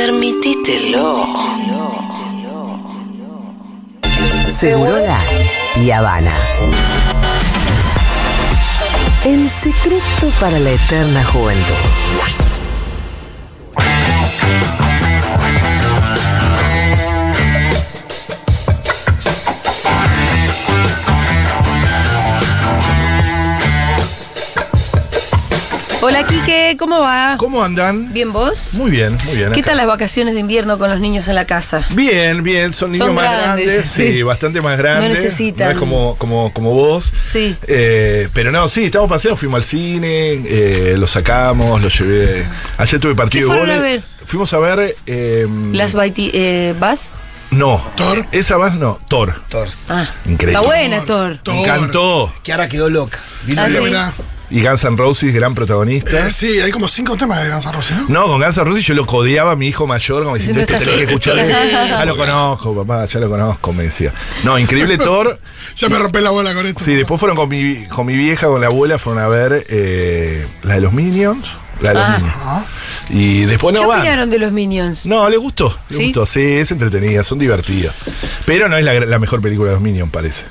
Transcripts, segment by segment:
Permitítelo. Segurola y Habana. El secreto para la eterna juventud. Hola, Quique, ¿cómo va? ¿Cómo andan? ¿Bien vos? Muy bien, muy bien. ¿Qué acá. tal las vacaciones de invierno con los niños en la casa? Bien, bien, son niños Son más grandes, grandes, sí, sí. bastante más grandes. necesitan. No es como, como, como vos. Sí. Eh, pero no, sí, estamos paseando, fuimos al cine, eh, lo sacamos, lo llevé. Ayer tuve partido ¿Qué de a ver? Fuimos a ver. eh, ¿Las Baiti, eh, vas? No, Thor. Esa más no, Thor. Thor. Ah, Increíble. Está buena, Thor. Me encantó. Que ahora quedó loca. ¿Viste? Ah, sí. Y Guns N' Roses, gran protagonista. eh, sí, hay como cinco temas de Guns N' Roses, ¿no? No, con Guns N' Roses yo lo codeaba a mi hijo mayor, como diciendo, este tenés que escuchar. ya lo conozco, papá, ya lo conozco, me decía. No, increíble Thor. Ya me rompé la bola con esto. Sí, después fueron con mi, con mi vieja, con la abuela, fueron a ver eh, la de los Minions. La de los Ah. Minions. Y después ¿Qué no van. opinaron de los Minions? No, le gustó, le ¿Sí? gustó. Sí, es entretenida, son divertidas. Pero no es la, la mejor película de los Minions, parece.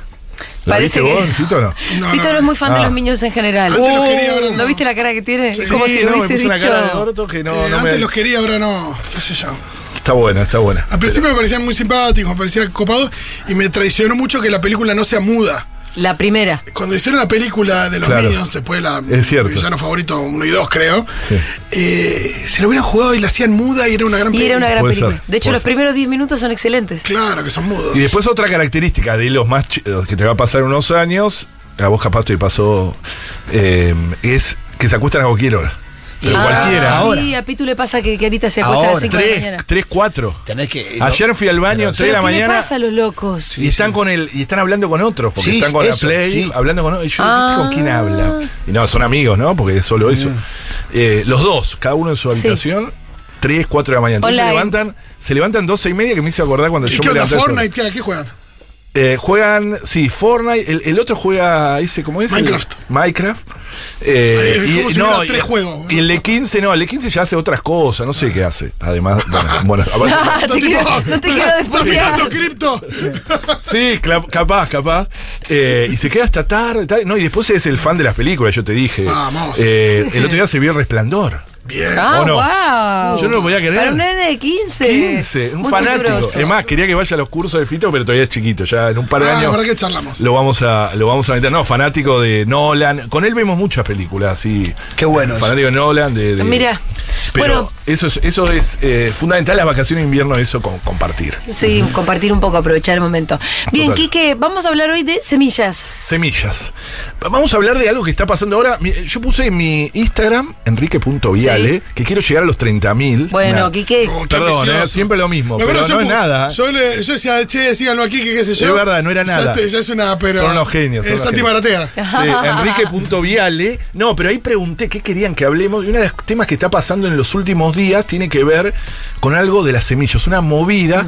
¿La Parece viste que- vos, Fito, no? No, Fito no, no es muy fan de Ah. los Minions en general. Antes los quería, ahora no. ¿No viste la cara que tiene? Sí, Como si no, lo hubiese dicho. cara de orto que no, Eh, no antes me- los quería, ahora no. ¿Qué sé yo? Está buena, está buena. Al principio me parecían muy simpáticos, me parecía copado y me traicionó mucho que la película no sea muda. La primera. Cuando hicieron la película de los Claro. Minions, después la Es cierto. mi villano favorito 1 y 2, creo, Sí. eh, se lo hubieran jugado y la hacían muda y era una gran Y película. era una gran película. ser, De hecho, los ser. primeros 10 minutos son excelentes. Claro que son mudos. Y después otra característica de los más chi- los que te va a pasar unos años, a vos capaz te pasó, eh, es que se acuestan a cualquier hora. Pero Ah, cualquiera. ahora. Sí, a Pitu le pasa que, que ahorita se acuesta a las Ahora. 5 de la Tres, mañana. tres, cuatro. Tenés que. Ayer fui al baño, Pero- tres de la ¿Pero ¿Qué le mañana. pasa a los locos? Y están con el, y están hablando con otros, porque Sí, están con eso, la Play, sí. hablando con otros. Y yo, Ah. ¿viste con quién habla? Y no, son amigos, ¿no? Porque es solo eso. Eh, los dos, cada uno en su Sí. habitación, tres, cuatro de la mañana. Entonces se Online. levantan, se levantan doce y media que me hice acordar cuando ¿Y yo qué me levanté. Fortnite? ¿Qué, ¿Qué juegan? Eh, juegan, sí, Fortnite. El, el otro juega ese, ¿cómo es? El- Minecraft. Minecraft. Eh, Ay, es como si hubiera tres juegos. Y el de 15, no, el de 15 ya hace otras cosas, no sé qué hace. Además, bueno, bueno, aparte- Ah, te quiero- no te quiero ¿Estás despolear. mirando cripto? sí, capaz, capaz. Eh, y se queda hasta tarde. tal. No, y después es el fan de las películas, yo te dije. Vamos. Eh, el otro día se vio El Resplandor. Bien. Ah, ¿O no? wow. Yo no lo podía creer. Para un nene de 15. 15, un Muy fanático. Es más, quería que vaya a los cursos de Fito, pero todavía es chiquito. Ya en un par de Ah, años. verdad que charlamos. Lo vamos a, lo vamos a meter. No, fanático de Nolan. Con él vemos muchas películas, así. Qué bueno eso. Fanático de Nolan, de. de- Mira, Pero bueno. Eso es, eso es eh, fundamental las vacaciones de invierno, eso con, compartir. Sí, compartir un poco, aprovechar el momento. Bien, Total. Quique, vamos a hablar hoy de semillas. Semillas. Vamos a hablar de algo que está pasando ahora. Mi- Yo puse en mi Instagram, enrique.viale, Sí. que quiero llegar a los 30.000. Bueno, Nada. Quique, Oh, qué Perdón, eh, siempre lo mismo, pero no yo es nada. Yo, le- yo decía, che, síganlo aquí, que qué sé yo. Es verdad, no era nada. Ya es una, pero. Son unos genios, son Es unos antibaratea. Sí, Enrique.viale. No, pero ahí pregunté qué querían que hablemos. Y uno de los temas que está pasando en los últimos días tiene que ver con algo de las semillas, una movida.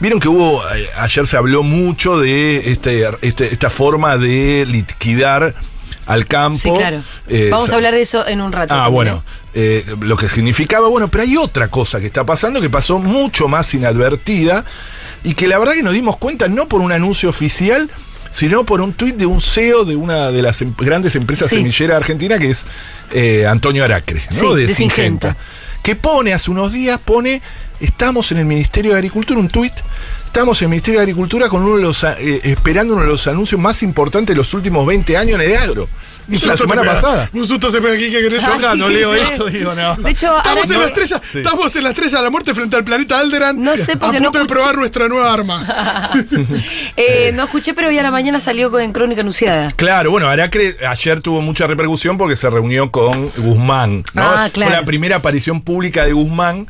Vieron que hubo, eh, ayer se habló mucho de este, este- esta forma de liquidar al campo. sí, claro. Eh, vamos a hablar de eso en un rato. Ah, también, bueno. eh, lo que significaba, bueno, pero hay otra cosa que está pasando que pasó mucho más inadvertida y que la verdad que nos dimos cuenta no por un anuncio oficial, sino por un tuit de un CEO de una de las em- grandes empresas Sí. semilleras argentinas que es eh, Antonio Aracre, ¿no? Sí, de, de Singenta. Singenta. Que pone hace unos días, pone, estamos en el Ministerio de Agricultura, un tuit, estamos en el Ministerio de Agricultura con uno de los, a- eh, esperando uno de los anuncios más importantes de los últimos 20 años en el agro. Un la semana pasada. Un susto se pega aquí que querés. Ah, sí, leo sí. eso digo, no. De hecho, Estamos en no- la estrella, Sí. estamos en la estrella de la muerte frente al planeta Alderan. No sé, a porque punto no de probar nuestra nueva arma. eh, no escuché, pero hoy a la mañana salió con- en Crónica Anunciada. Claro, bueno, Aracre ayer tuvo mucha repercusión porque se reunió con Guzmán, ¿no? Ah, claro. Fue la primera aparición pública de Guzmán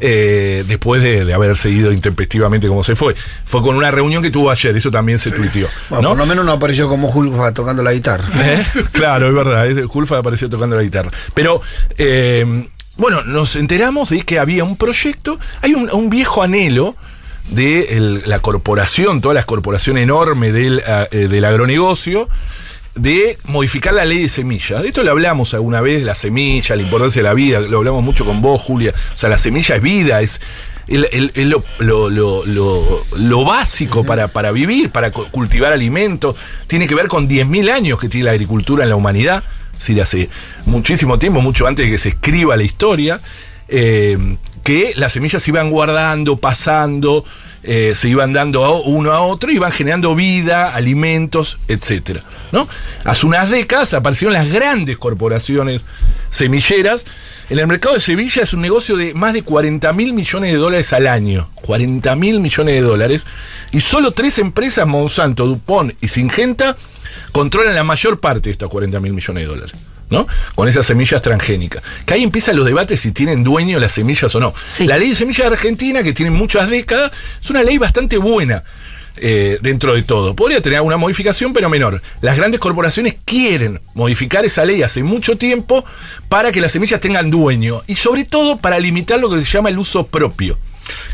eh, después de, de haber seguido intempestivamente como se fue. Fue con una reunión que tuvo ayer, eso también se tuiteó, Bueno, ¿no? Por lo menos no apareció como Hulk tocando la guitarra. ¿Eh? Claro, es verdad, Julfa apareció tocando la guitarra. Pero, eh, bueno, nos enteramos de que había un proyecto, hay un, un viejo anhelo de el- la corporación, todas las corporaciones enormes del, del agronegocio, de modificar la ley de semillas. De esto lo hablamos alguna vez, la semilla, la importancia de la vida, lo hablamos mucho con vos, Julia. O sea, la semilla es vida, es, el- el- el lo, lo- lo- lo- básico para, para vivir, para cu- cultivar alimentos. Tiene que ver con 10.000 años que tiene la agricultura en la humanidad. Sí, de hace muchísimo tiempo, mucho antes de que se escriba la historia. eh, que las semillas se iban guardando, pasando, eh, se iban dando uno a otro, iban generando vida, alimentos, etcétera, ¿no? Hace unas décadas aparecieron las grandes corporaciones semilleras. En el mercado de Sevilla es un negocio de más de 40 mil millones de dólares al año. 40 mil millones de dólares. Y solo tres empresas, Monsanto, Dupont y Singenta, controlan la mayor parte de estos 40 mil millones de dólares. ¿No? Con esas semillas transgénicas. Que ahí empiezan los debates si tienen dueño las semillas o no. Sí. La ley de semillas de Argentina, que tiene muchas décadas, es una ley bastante buena. eh, dentro de todo. Podría tener alguna modificación, pero menor. Las grandes corporaciones quieren modificar esa ley hace mucho tiempo para que las semillas tengan dueño y sobre todo para limitar lo que se llama el uso propio.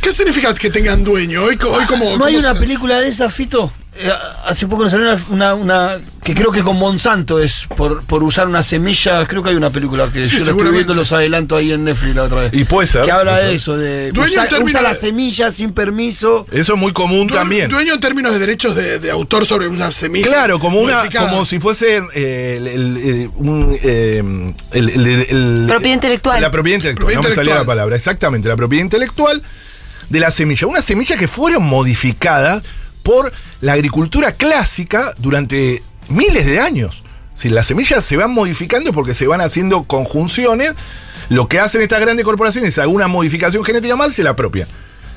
¿Qué significa que tengan dueño? Hoy, co- hoy como. ¿No hay una película de esa, Fito? Eh, hace poco nos salió una, una, una- que creo que con Monsanto es por, por usar una semilla. Creo que hay una película que Sí, yo la estoy viendo los adelanto ahí en Netflix la otra vez. Y puede ser, Que habla de eso, de Dueño usa, la semilla sin permiso. Eso es muy común también. Dueño en términos de derechos de, de autor sobre una semilla. Claro, como una, como si fuese eh, el, el, eh, un, eh, el- el- el- Propiedad intelectual. La propiedad intelectual. Propiedad no me salía la intelectual. palabra. Exactamente, la propiedad intelectual de la semilla. Una semilla que fueron modificadas por la agricultura clásica durante miles de años. Si las semillas se van modificando porque se van haciendo conjunciones, lo que hacen estas grandes corporaciones es alguna modificación genética más y se la apropian.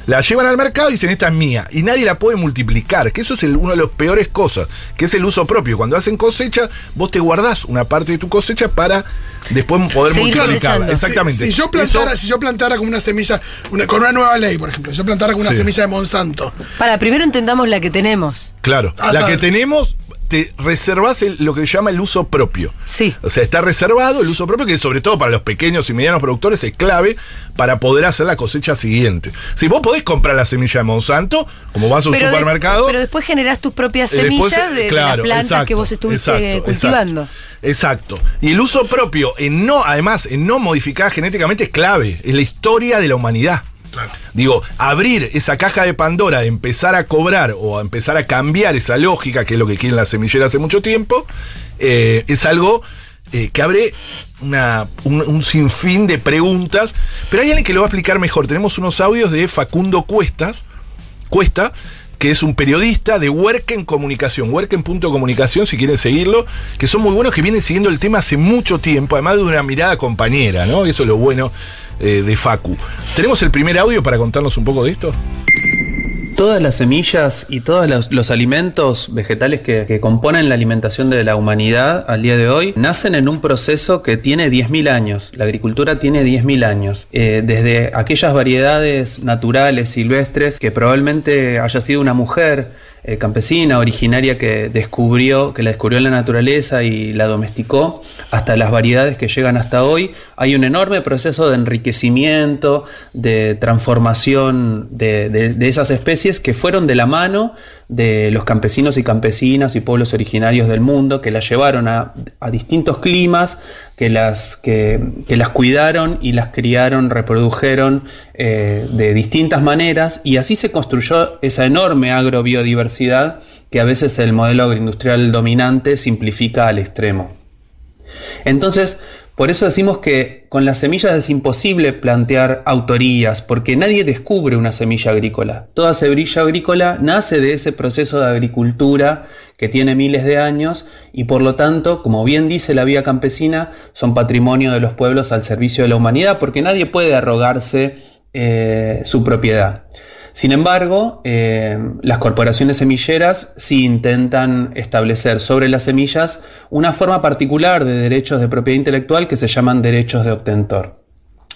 La llevan al mercado y dicen, esta es mía. Y nadie la puede multiplicar, que eso es el- uno de los peores cosas, que es el uso propio. Cuando hacen cosecha, vos te guardás una parte de tu cosecha para después poder Seguir multiplicarla. cosechando. Exactamente. Si, si yo plantara, Eso- si yo plantara con una semilla, una- con una nueva ley, por ejemplo, si yo plantara con una Sí. semilla de Monsanto, Para, primero entendamos la que tenemos. Claro, Ah, la que tenemos, te reservás el- lo que se llama el uso propio. Sí. O sea, está reservado el uso propio, que sobre todo para los pequeños y medianos productores es clave para poder hacer la cosecha siguiente. Si vos podés comprar la semilla de Monsanto, como vas a un Pero, de- supermercado. pero después generás tus propias eh, semillas después, de, de claro, las plantas exacto, que vos estuviste exacto, cultivando. Exacto, exacto. Y el uso propio, en no, además, en no modificar genéticamente es clave. Es la historia de la humanidad. Digo, abrir esa caja de Pandora empezar a cobrar o a empezar a cambiar esa lógica, que es lo que quieren las semilleras hace mucho tiempo, eh, es algo eh, que abre un, un sinfín de preguntas. Pero hay alguien que lo va a explicar mejor. Tenemos unos audios de Facundo Cuestas, Cuesta, que es un periodista de Werken Comunicación, Werken.comunicación, si quieren seguirlo, que son muy buenos, que vienen siguiendo el tema hace mucho tiempo, además de una mirada compañera, ¿no? Eso es lo bueno eh, de Facu. ¿Tenemos el primer audio para contarnos un poco de esto? Todas las semillas y todos los, alimentos vegetales que, que componen la alimentación de la humanidad al día de hoy nacen en un proceso que tiene 10.000 años. La agricultura tiene 10.000 años. Eh, desde aquellas variedades naturales, silvestres, que probablemente haya sido una mujer eh, campesina, originaria, que descubrió, que la descubrió en la naturaleza y la domesticó, hasta las variedades que llegan hasta hoy, hay un enorme proceso de enriquecimiento, de transformación de, esas especies que fueron de la mano de los campesinos y campesinas y pueblos originarios del mundo, que las llevaron a, distintos climas, que las, que las cuidaron y las criaron, reprodujeron eh, de distintas maneras, y así se construyó esa enorme agrobiodiversidad que a veces el modelo agroindustrial dominante simplifica al extremo. Entonces, por eso decimos que con las semillas es imposible plantear autorías, porque nadie descubre una semilla agrícola. Toda semilla agrícola nace de ese proceso de agricultura que tiene miles de años y por lo tanto, como bien dice la vía campesina, son patrimonio de los pueblos al servicio de la humanidad, porque nadie puede arrogarse eh, su propiedad. Sin embargo, eh, las corporaciones semilleras sí intentan establecer sobre las semillas una forma particular de derechos de propiedad intelectual que se llaman derechos de obtentor.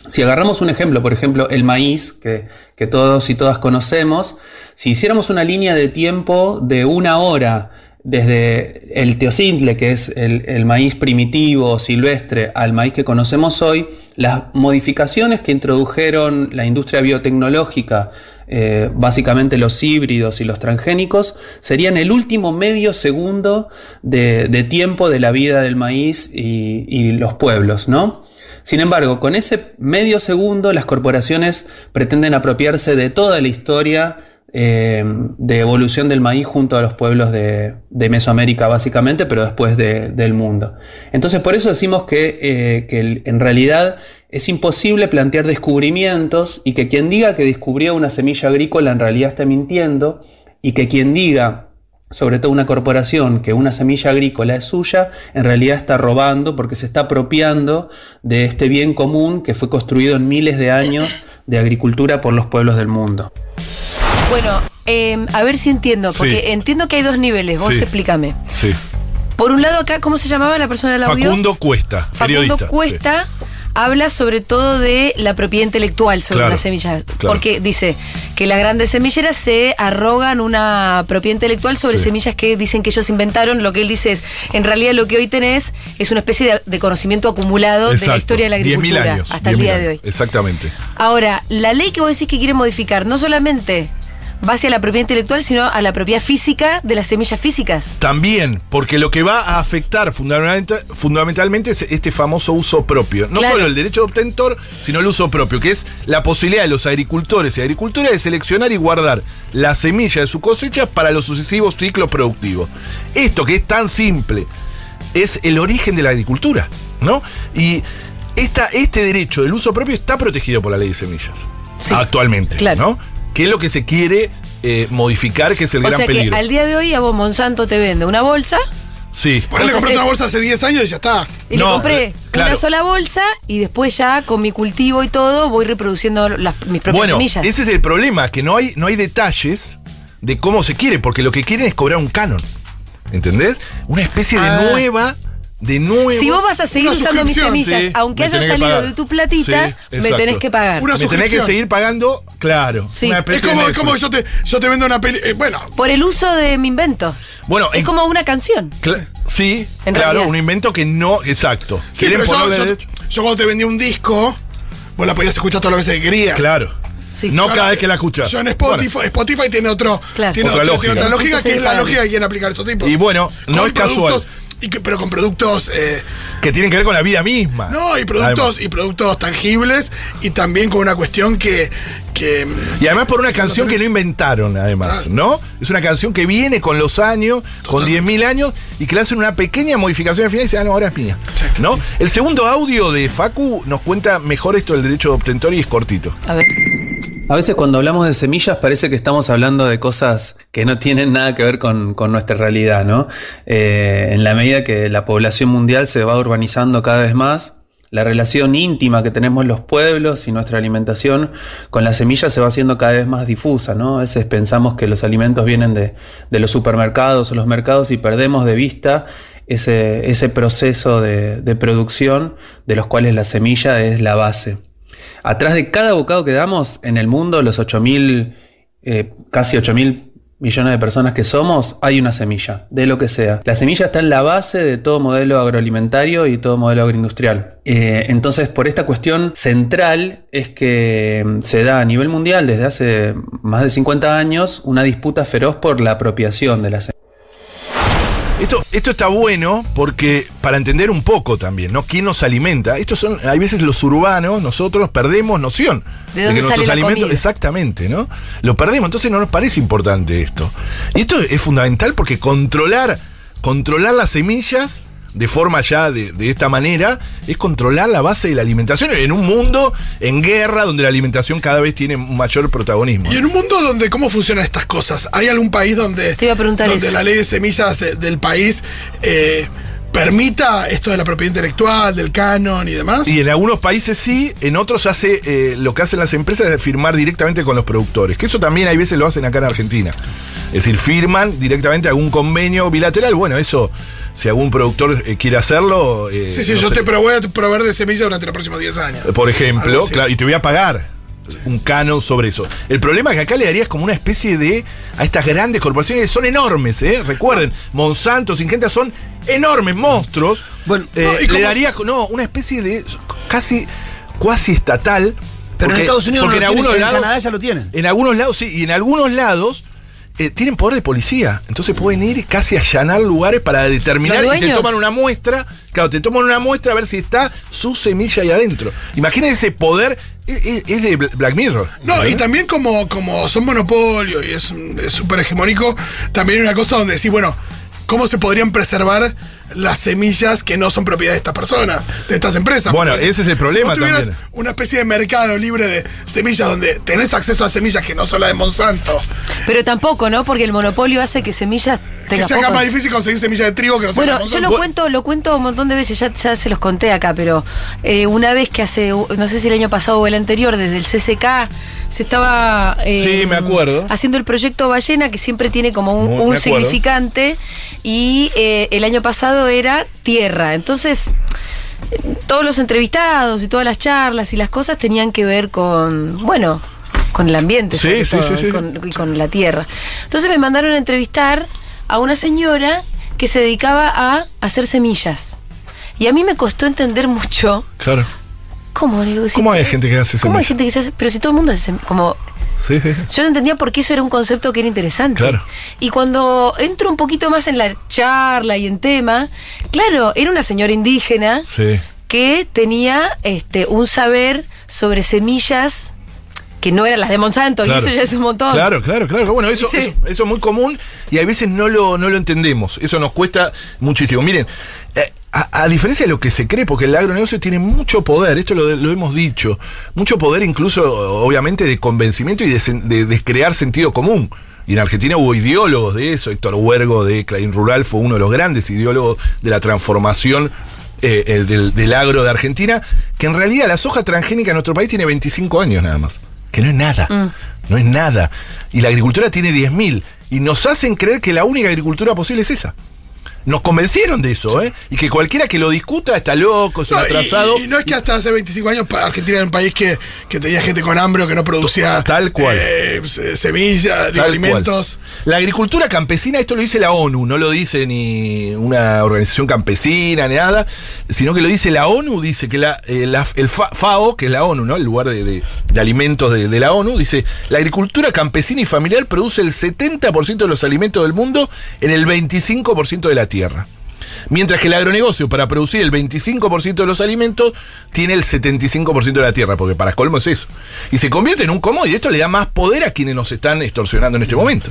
Si agarramos un ejemplo, por ejemplo, el maíz, que, que todos y todas conocemos, si hiciéramos una línea de tiempo de una hora desde el teocintle, que es el, maíz primitivo, silvestre, al maíz que conocemos hoy, las modificaciones que introdujeron la industria biotecnológica, eh, básicamente los híbridos y los transgénicos, serían el último medio segundo de, de tiempo de la vida del maíz y, y los pueblos, ¿no? Sin embargo, con ese medio segundo, las corporaciones pretenden apropiarse de toda la historia eh, de evolución del maíz junto a los pueblos de, Mesoamérica básicamente, pero después de- del mundo. Entonces por eso decimos que, eh, en realidad es imposible plantear descubrimientos y que quien diga que descubrió una semilla agrícola en realidad está mintiendo y que quien diga sobre todo una corporación, que una semilla agrícola es suya, en realidad está robando porque se está apropiando de este bien común que fue construido en miles de años de agricultura por los pueblos del mundo. Bueno, eh, a ver si entiendo, porque Sí. entiendo que hay dos niveles, vos Sí. explícame. Sí. Por un lado acá, ¿cómo se llamaba la persona del audio? Facundo Cuesta, Facundo. Cuesta habla sobre todo de la propiedad intelectual sobre Claro, las semillas. claro. Porque dice que las grandes semilleras se arrogan una propiedad intelectual sobre Sí. semillas que dicen que ellos inventaron. Lo que él dice es, en realidad lo que hoy tenés es una especie de, de conocimiento acumulado de la historia de la 10.000 agricultura años. hasta el 10.000 día de hoy. Exactamente. Ahora, la ley que vos decís que quiere modificar no solamente va hacia la propiedad intelectual, sino a la propiedad física de las semillas físicas. También, porque lo que va a afectar fundamentalmente, fundamentalmente es este famoso uso propio. No Claro. solo el derecho de obtentor, sino el uso propio, que es la posibilidad de los agricultores y agricultoras de seleccionar y guardar la semilla de su cosecha para los sucesivos ciclos productivos. Esto que es tan simple es el origen de la agricultura, ¿no? Y esta, este derecho del uso propio está protegido por la ley de semillas. Sí, actualmente, claro. ¿no? Que es lo que se quiere eh, modificar, que es el O gran sea peligro. que al día de hoy a vos Monsanto te vende una bolsa Sí. Por ahí le compré una bolsa hace 10 años y ya está. y No, le compré eh, claro. una sola bolsa y después ya con mi cultivo y todo voy reproduciendo las, mis propias Bueno, semillas. ese es el problema, que no hay, no hay detalles de cómo se quiere, porque lo que quieren es cobrar un canon. ¿Entendés? Una especie Ah. de nueva, de nuevo. si vos vas a seguir usando mis semillas, sí, aunque hayan que salido de tu platita, Sí, me tenés que pagar. Una me tenés que seguir pagando, claro. Sí. una Es como, como yo te, yo te vendo una peli. eh, bueno, Por el uso de mi invento. Bueno, Es en- como una canción. sí, En claro, realidad. un invento que no, exacto. pero yo, cuando te vendí un disco, vos la podías escuchar todas las veces que querías. Claro. Sí. No Yo cada la- vez que la escuchas. Yo en Spotify, Spotify tiene otro, Claro. tiene Otra otro- lógica. tiene otra lógica Entonces, que es la lógica que quieren aplicar estos tipos. Y bueno, no Con es casual. Productos- y que- pero con productos eh, Que tienen que ver con la vida misma. no y productos Además. y productos tangibles y también con una cuestión que que Y además por una canción que no inventaron, además, Total. ¿no? Es una canción que viene con los años, con Totalmente. 10.000 años, y que le hacen una pequeña modificación al final y dicen, ah, no, ahora es mía. ¿No? El segundo audio de Facu nos cuenta mejor esto del derecho de obtentor y es cortito. A ver. A veces cuando hablamos de semillas parece que estamos hablando de cosas que no tienen nada que ver con, nuestra realidad, ¿no? Eh, en la medida que la población mundial se va urbanizando cada vez más, la relación íntima que tenemos los pueblos y nuestra alimentación con las semillas se va haciendo cada vez más difusa, ¿no? A veces pensamos que los alimentos vienen de, los supermercados o los mercados y perdemos de vista ese, ese proceso de producción de los cuales la semilla es la base. Atrás de cada bocado que damos en el mundo, los 8.000, eh, casi 8.000 millones de personas que somos, hay una semilla, de lo que sea. La semilla está en la base de todo modelo agroalimentario y todo modelo agroindustrial. Eh, entonces, por esta cuestión central es que mm, se da a nivel mundial desde hace más de 50 años una disputa feroz por la apropiación de la semilla. Esto, esto está bueno porque para entender un poco también, ¿no? ¿Quién nos alimenta? Estos son, hay veces los urbanos, nosotros perdemos noción ¿De dónde sale la comida? exactamente, ¿no? Lo perdemos, entonces no nos parece importante esto. Y esto es fundamental porque controlar, controlar las semillas de forma ya de, de esta manera es controlar la base de la alimentación en un mundo en guerra donde la alimentación cada vez tiene mayor protagonismo. Y en un mundo donde, ¿cómo funcionan estas cosas? ¿Hay algún país donde, Te iba a preguntar donde eso. la ley de semillas de- del país eh, permita esto de la propiedad intelectual, del canon y demás? Y en algunos países sí, en otros hace eh, lo que hacen las empresas es firmar directamente con los productores, que eso también hay veces lo hacen acá en Argentina. Es decir, firman directamente algún convenio bilateral. Bueno, eso, si algún productor eh, quiere hacerlo. eh, sí, sí, no yo sé, te pero voy a proveer de semillas durante los próximos 10 años. Por ejemplo, claro, y te voy a pagar. un canon sobre eso. El problema es que acá le darías como una especie de. a estas grandes corporaciones que son enormes, ¿eh? Recuerden, Monsanto, Singenta son enormes monstruos. Bueno, Eh, no, ¿y le darías, no, una especie de. casi. cuasi estatal. Pero en Estados Unidos no porque lo en algunos en lados, Canadá ya lo tienen. En algunos lados, sí, y en algunos lados. Eh, tienen poder de policía, entonces pueden ir casi a allanar lugares para determinar ¿Los y te toman una muestra, claro, te toman una muestra a ver si está su semilla ahí adentro. Imagínense ese poder, es, es- es de Bla- Black Mirror. No, y también como, como son monopolio y es súper hegemónico, también hay una cosa donde decís, bueno, ¿cómo se podrían preservar las semillas que no son propiedad de estas personas, de estas empresas? Bueno, Porque ese es el problema Si vos tuvieras también. una especie de mercado libre de semillas donde tenés acceso a semillas que no son las de Monsanto, Pero tampoco, ¿no? Porque el monopolio hace que semillas que sea acá poco- más difícil conseguir semillas de trigo que no Bueno, las de yo Monsanto. lo cuento, lo cuento un montón de veces, ya, ya se los conté acá, pero eh, una vez que hace, no sé si el año pasado o el anterior, desde el CCK, se estaba eh, Sí, me acuerdo. haciendo el proyecto Ballena, que siempre tiene como un, significante, y eh, el año pasado era tierra. Entonces, todos los entrevistados y todas las charlas y las cosas tenían que ver con, bueno, con el ambiente, Sí, sí, todo, sí, y con- y con la tierra. Entonces me mandaron a entrevistar a una señora que se dedicaba a hacer semillas. Y a mí me costó entender mucho Claro. cómo. digo, si ¿Cómo hay te- gente que hace ¿Cómo hay semillas? gente que se hace? Pero si todo el mundo hace sem- como Sí, sí. yo no entendía por qué eso era un concepto que era interesante. Claro. Y cuando entro un poquito más en la charla y en tema, claro, era una señora indígena Sí. que tenía este un saber sobre semillas que no eran las de Monsanto, y eso ya es un montón. Claro, claro, claro. Bueno, eso, Sí. eso, eso es muy común y a veces no lo, no lo entendemos. Eso nos cuesta muchísimo. Miren, a, a diferencia de lo que se cree, porque el agronegocio tiene mucho poder, esto lo, lo hemos dicho, mucho poder incluso, obviamente, de convencimiento y de, sen- de- de crear sentido común. Y en Argentina hubo ideólogos de eso. Héctor Huergo de Clarín Rural fue uno de los grandes ideólogos de la transformación eh, eh, del, del agro de Argentina, que en realidad la soja transgénica en nuestro país tiene 25 años nada más. Que no es nada. No es nada. Y la agricultura tiene 10.000. Y nos hacen creer que la única agricultura posible es esa. Nos convencieron de eso, ¿eh? Y que cualquiera que lo discuta está loco, un No, atrasado. y, y no es que hasta hace 25 años Argentina era un país que, que tenía gente con hambre o que no producía Tal cual. eh, se- semillas, alimentos. cual. La agricultura campesina, esto lo dice la ONU, no lo dice ni una organización campesina ni nada, sino que lo dice la ONU, dice que la, eh, la- el Fa- FAO, que es la ONU, ¿no? El lugar de, de- de alimentos de, de la ONU, dice, la agricultura campesina y familiar produce el 70% de los alimentos del mundo en el 25% de la tierra. Mientras que el agronegocio, para producir el 25% de los alimentos, tiene el 75% de la tierra, porque para colmo es eso. Y se convierte en un commodity. Esto le da más poder a quienes nos están extorsionando en este momento,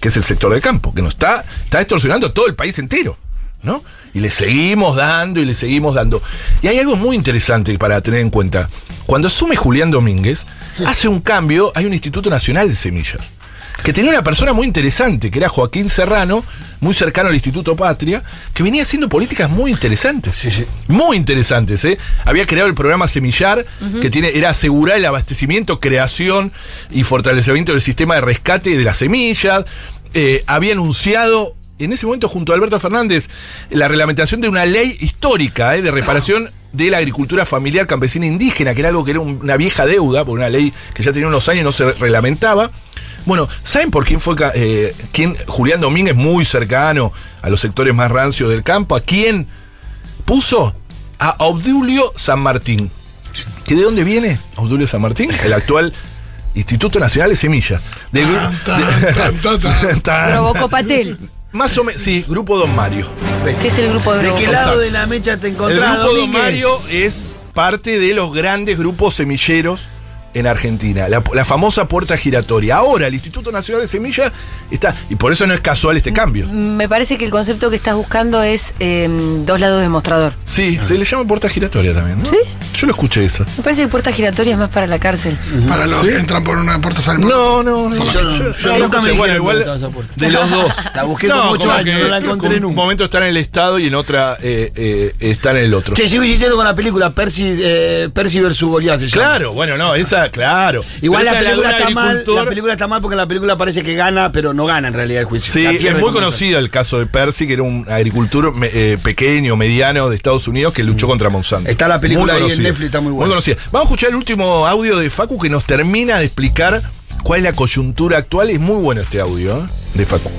que es el sector del campo, que nos está, está extorsionando todo el país entero. ¿no? Y le seguimos dando y le seguimos dando. Y hay algo muy interesante para tener en cuenta. Cuando asume Julián Domínguez, hace un cambio, hay un Instituto Nacional de Semillas que tenía una persona muy interesante, que era Joaquín Serrano, muy cercano al Instituto Patria, que venía haciendo políticas muy interesantes. Sí, sí. Muy interesantes, ¿eh? Había creado el programa Semillar, que tiene, era asegurar el abastecimiento, creación y fortalecimiento del sistema de rescate de las semillas. Eh, había anunciado, en ese momento, junto a Alberto Fernández, la reglamentación de una ley histórica ¿eh? de reparación de la agricultura familiar campesina indígena, que era algo que era un- una vieja deuda, por una ley que ya tenía unos años y no se reglamentaba. Bueno, ¿saben por quién fue ca- eh, quién Julián Domínguez, muy cercano a los sectores más rancios del campo? ¿A quién puso? A Obdulio San Martín. ¿Que de dónde viene Obdulio San Martín? El actual Instituto Nacional de Semillas. Del gru- Tan, tan, tan, tan. Tan- Provocó Patel, Más o menos, sí, Grupo Don Mario. que es el grupo de ¿De qué lado de la mecha te El encontrás, Grupo Don? Mario es parte de los grandes grupos semilleros en Argentina, la, la famosa puerta giratoria. Ahora el Instituto Nacional de Semillas está, y por eso no es casual este cambio. Me parece que el concepto que estás buscando es eh, dos lados de mostrador. Sí, se le llama puerta giratoria también, ¿no? ¿Sí? Yo lo escuché eso. Me parece que puerta giratoria es más para la cárcel. Para los ¿Sí? que entran por una puerta salen por No, no, no. Yo no- yo lo nunca me igual, estaba esa puerta. de los dos. La busqué por muchos como años, que no la encontré un nunca. momento está en el Estado y en otra eh, eh, está en el otro. Che, sigo insistiendo con la película Percy, eh, Percy vs. Goliath. se llama. Claro, bueno, no, esa laguna, claro. Igual la película, está mal, la película está mal porque la película parece que gana, pero no gana en realidad el juicio. Sí, La es muy conocido el caso de Percy, que era un agricultor me- eh, pequeño, mediano de Estados Unidos que luchó contra Monsanto. Está la película Muy ahí en conocido. Netflix, está muy buena. conocida. Vamos a escuchar el último audio de Facu que nos termina de explicar cuál es la coyuntura actual. Es muy bueno este audio ¿eh? de Facu.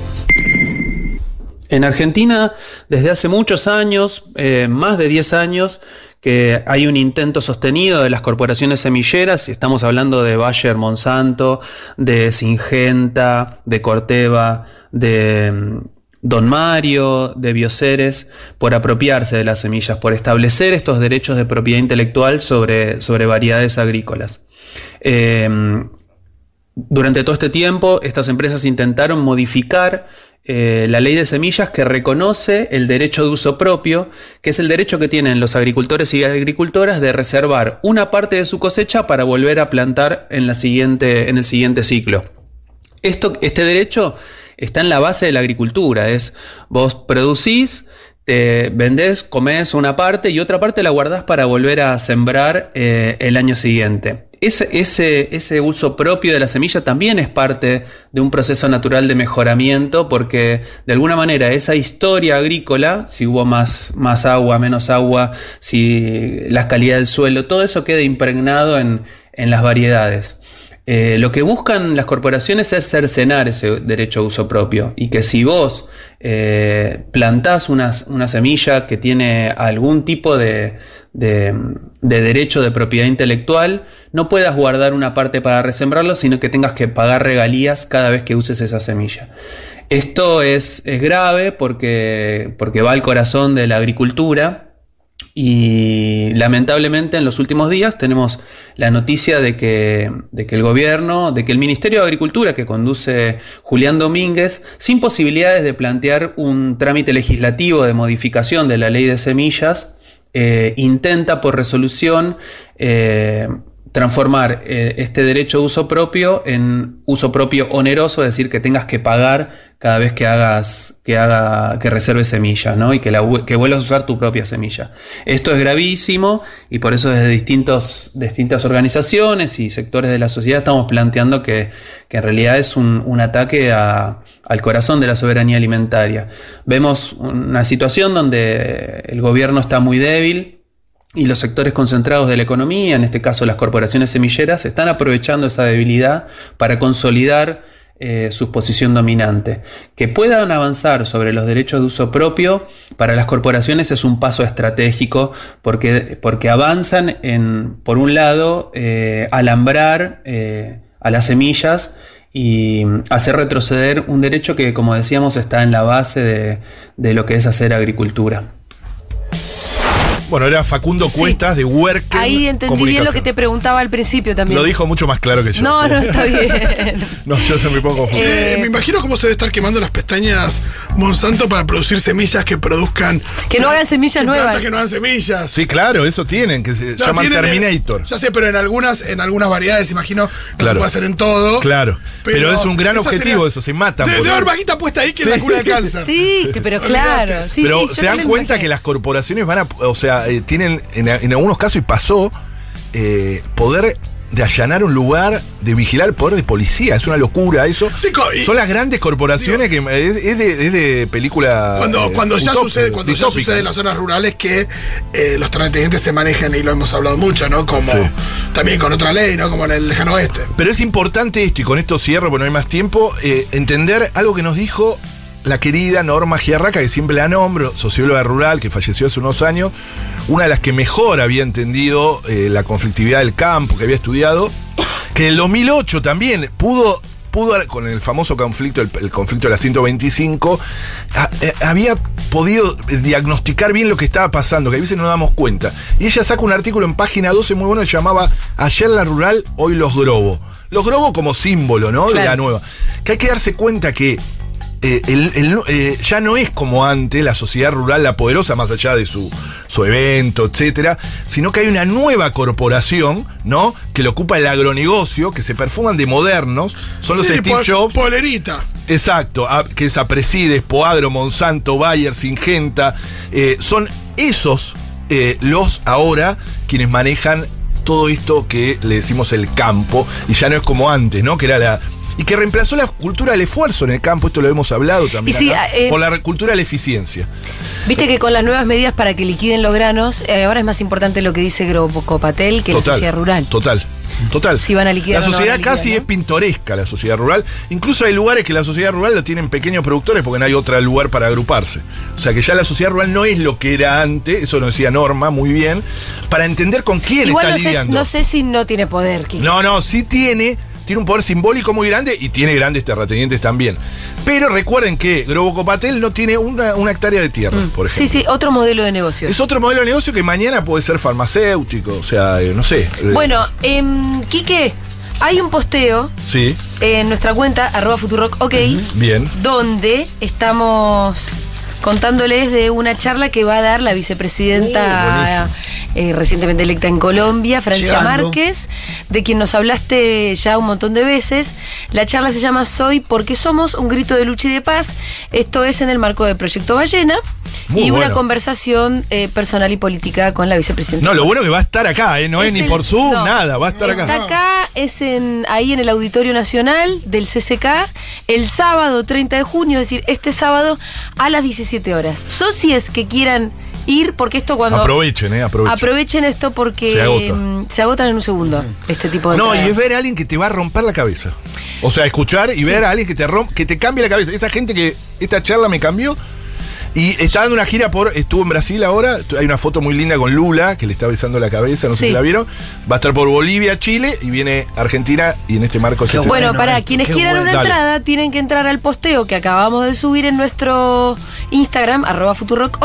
En Argentina, desde hace muchos años, eh, más de 10 años, que hay un intento sostenido de las corporaciones semilleras, estamos hablando de Bayer Monsanto, de Singenta, de Corteva, de mm, Don Mario, de Bioceres, por apropiarse de las semillas, por establecer estos derechos de propiedad intelectual sobre, sobre variedades agrícolas. Eh, durante todo este tiempo, estas empresas intentaron modificar eh, la ley de semillas que reconoce el derecho de uso propio, que es el derecho que tienen los agricultores y agricultoras de reservar una parte de su cosecha para volver a plantar en, la siguiente, en el siguiente ciclo. Esto, este derecho está en la base de la agricultura, es vos producís, te vendés, comés una parte y otra parte la guardás para volver a sembrar eh, el año siguiente. Ese, ese, uso propio de la semilla también es parte de un proceso natural de mejoramiento porque de alguna manera esa historia agrícola, si hubo más, más agua, menos agua, si la calidad del suelo, todo eso queda impregnado en, en las variedades. Eh, lo que buscan las corporaciones es cercenar ese derecho a uso propio y que si vos eh, plantás una, semilla que tiene algún tipo de, de, de, derecho de propiedad intelectual, no puedas guardar una parte para resembrarlo, sino que tengas que pagar regalías cada vez que uses esa semilla. Esto es, es grave porque, porque va al corazón de la agricultura y lamentablemente en los últimos días tenemos la noticia de que, de que, el gobierno, de que el Ministerio de Agricultura que conduce Julián Domínguez, sin posibilidades de plantear un trámite legislativo de modificación de la ley de semillas, eh, intenta por resolución eh, transformar eh, este derecho de uso propio en uso propio oneroso, es decir, que tengas que pagar cada vez que hagas, que haga, que reserves semillas, ¿no? Y que, la, que vuelvas a usar tu propia semilla. Esto es gravísimo y por eso desde distintos, distintas organizaciones y sectores de la sociedad estamos planteando que, que en realidad es un, un ataque a, al corazón de la soberanía alimentaria. Vemos una situación donde el gobierno está muy débil, y los sectores concentrados de la economía, en este caso las corporaciones semilleras, están aprovechando esa debilidad para consolidar eh, su posición dominante. Que puedan avanzar sobre los derechos de uso propio para las corporaciones es un paso estratégico porque, porque avanzan en, por un lado, eh, alambrar eh, a las semillas y hacer retroceder un derecho que, como decíamos, está en la base de, de lo que es hacer agricultura. Bueno, era Facundo Cuestas sí. de Huerque. Ahí entendí bien lo que te preguntaba al principio también. Lo dijo mucho más claro que yo. No, sí. no, está bien. no, yo se me pongo confundido. Eh, me imagino cómo se debe estar quemando las pestañas Monsanto para producir semillas que produzcan. Que no hagan semillas nuevas. Que no hagan semillas. Sí, claro, eso tienen, que se no, llaman Terminator. En, ya sé, pero en algunas, en algunas variedades, imagino, no claro. se puede hacer en todo. Claro. Pero, pero es un gran objetivo sería, eso, se matan. Debe, debe haber bajita puesta ahí que sí. es la cura del cáncer. Sí, pero claro. Sí, pero sí, se dan cuenta que las corporaciones van a. O sea, eh, tienen en, en, algunos casos y pasó eh, poder de allanar un lugar, de vigilar el poder de policía. Es una locura eso. Sí, y, Son las grandes corporaciones digo, que es, es, de, es, de, película. Cuando, eh, cuando ya sucede, cuando ya sucede en las zonas rurales que eh, los terratenientes se manejan, y lo hemos hablado mucho, ¿no? Como sí. también con otra ley, ¿no? Como en el lejano oeste. Pero es importante esto, y con esto cierro porque no hay más tiempo, eh, entender algo que nos dijo la querida Norma Giarraca, que siempre la nombro, socióloga rural, que falleció hace unos años, una de las que mejor había entendido eh, la conflictividad del campo, que había estudiado, que en el 2008 también pudo, pudo con el famoso conflicto, el, el conflicto de la 125, a, eh, había podido diagnosticar bien lo que estaba pasando, que a veces no nos damos cuenta. Y ella saca un artículo en página 12 muy bueno que llamaba Ayer la rural, hoy los grobo. Los grobo como símbolo, ¿no? Claro. De la nueva. Que hay que darse cuenta que eh, el, el, eh, ya no es como antes la sociedad rural, la poderosa, más allá de su, su evento, etcétera, sino que hay una nueva corporación, ¿no? Que le ocupa el agronegocio, que se perfuman de modernos, son sí, los Steve Jobs. Polerita. Exacto, a, que es Apreside, Poagro, Monsanto, Bayer, Singenta, eh, son esos los ahora quienes manejan todo esto que le decimos el campo, y ya no es como antes, ¿no? Que era la. Y que reemplazó la cultura del esfuerzo en el campo, esto lo hemos hablado también. Y sí, acá, eh, por la cultura de la eficiencia. Viste que con las nuevas medidas para que liquiden los granos, eh, ahora es más importante lo que dice Grobocopatel que la sociedad rural. Total. Total. Si van a liquidar La no sociedad liquidar, casi ¿no? es pintoresca, la sociedad rural. Incluso hay lugares que la sociedad rural lo tienen pequeños productores porque no hay otro lugar para agruparse. O sea que ya la sociedad rural no es lo que era antes, eso lo decía Norma muy bien, para entender con quién Igual está no sé, lidiando. no sé si no tiene poder. Kiki. No, no, sí tiene, tiene un poder simbólico muy grande y tiene grandes terratenientes también. Pero recuerden que Grobocopatel no tiene una, una hectárea de tierra, por ejemplo. Mm. Sí, sí, otro modelo de negocio. Es otro modelo de negocio que mañana puede ser farmacéutico, o sea, eh, no sé. eh, Bueno, em, Quique, hay un posteo Sí, en nuestra cuenta, arroba Futurock, ok, bien. donde estamos contándoles de una charla que va a dar la Uh, vicepresidenta buenísimo. Eh, recientemente electa en Colombia, Francia Llegando. Márquez, de quien nos hablaste ya un montón de veces. La charla se llama Soy porque somos, un grito de lucha y de paz. Esto es en el marco del Proyecto Ballena Muy y una conversación eh, personal y política con la vicepresidenta. No, lo bueno que va a estar acá, ¿eh? No es, ni el- por Zoom, no. nada, va a estar Está acá. acá, es en, ahí en el Auditorio Nacional del CCK, el sábado 30 de junio, es decir, este sábado a las 17 horas. Socios que quieran ir, porque esto cuando... Aprovechen, ¿eh? Aprovechen. Aprovechen esto porque Se agota. mm, se agotan en un segundo este tipo de no, y es ver a alguien que te va a romper la cabeza. O sea, escuchar y ver a alguien que te romp, que te cambie la cabeza. Esa gente que esta charla me cambió. Y está dando una gira por. Estuvo en Brasil ahora. Hay una foto muy linda con Lula, que le está besando la cabeza, no sé si la vieron. Va a estar por Bolivia, Chile, y viene Argentina, y en este marco es este- Bueno, Bueno, para esto, quienes qué quieran bueno. una Dale. entrada, tienen que entrar al posteo que acabamos de subir en nuestro Instagram, arroba futurock,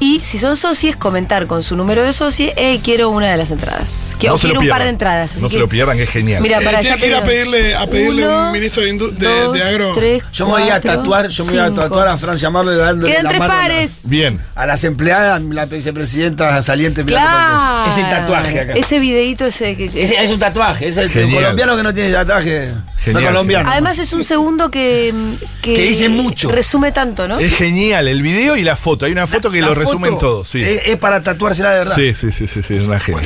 y si son socios, comentar con su número de socio, eh, quiero una de las entradas. Que, No o se quiero un par de entradas. así No se que- lo pierdan, que es genial. Mira, Eh, para tiene allá que ir a pedirle, a pedirle Uno, un ministro de, dos, de agro. tres, Yo me voy a tatuar, yo me voy a tatuar a Francia Marlo dando Quedan la tres mano a la- pares. Bien. A las empleadas, la vicepresidenta saliente mirando Claro. Ese tatuaje acá. Ese videito ese que. que- Ese es un tatuaje, es el colombiano que no tiene tatuaje. Genial. No colombiano. Además es un segundo que, que, Que dice mucho. Resume tanto, ¿no? Es genial el video y la foto. Hay una foto que La lo resumen todo. Sí. Es, es para tatuársela de verdad. sí, sí, sí, sí, sí, es una genia.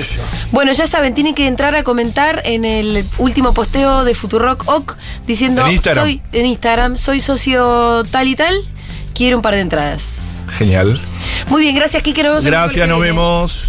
Bueno, ya saben, tienen que entrar a comentar en el último posteo de Futurock OK diciendo En Instagram. soy en Instagram, soy socio tal y tal, quiero un par de entradas. Genial. Muy bien, gracias Kike, nos vemos Gracias, nos vemos.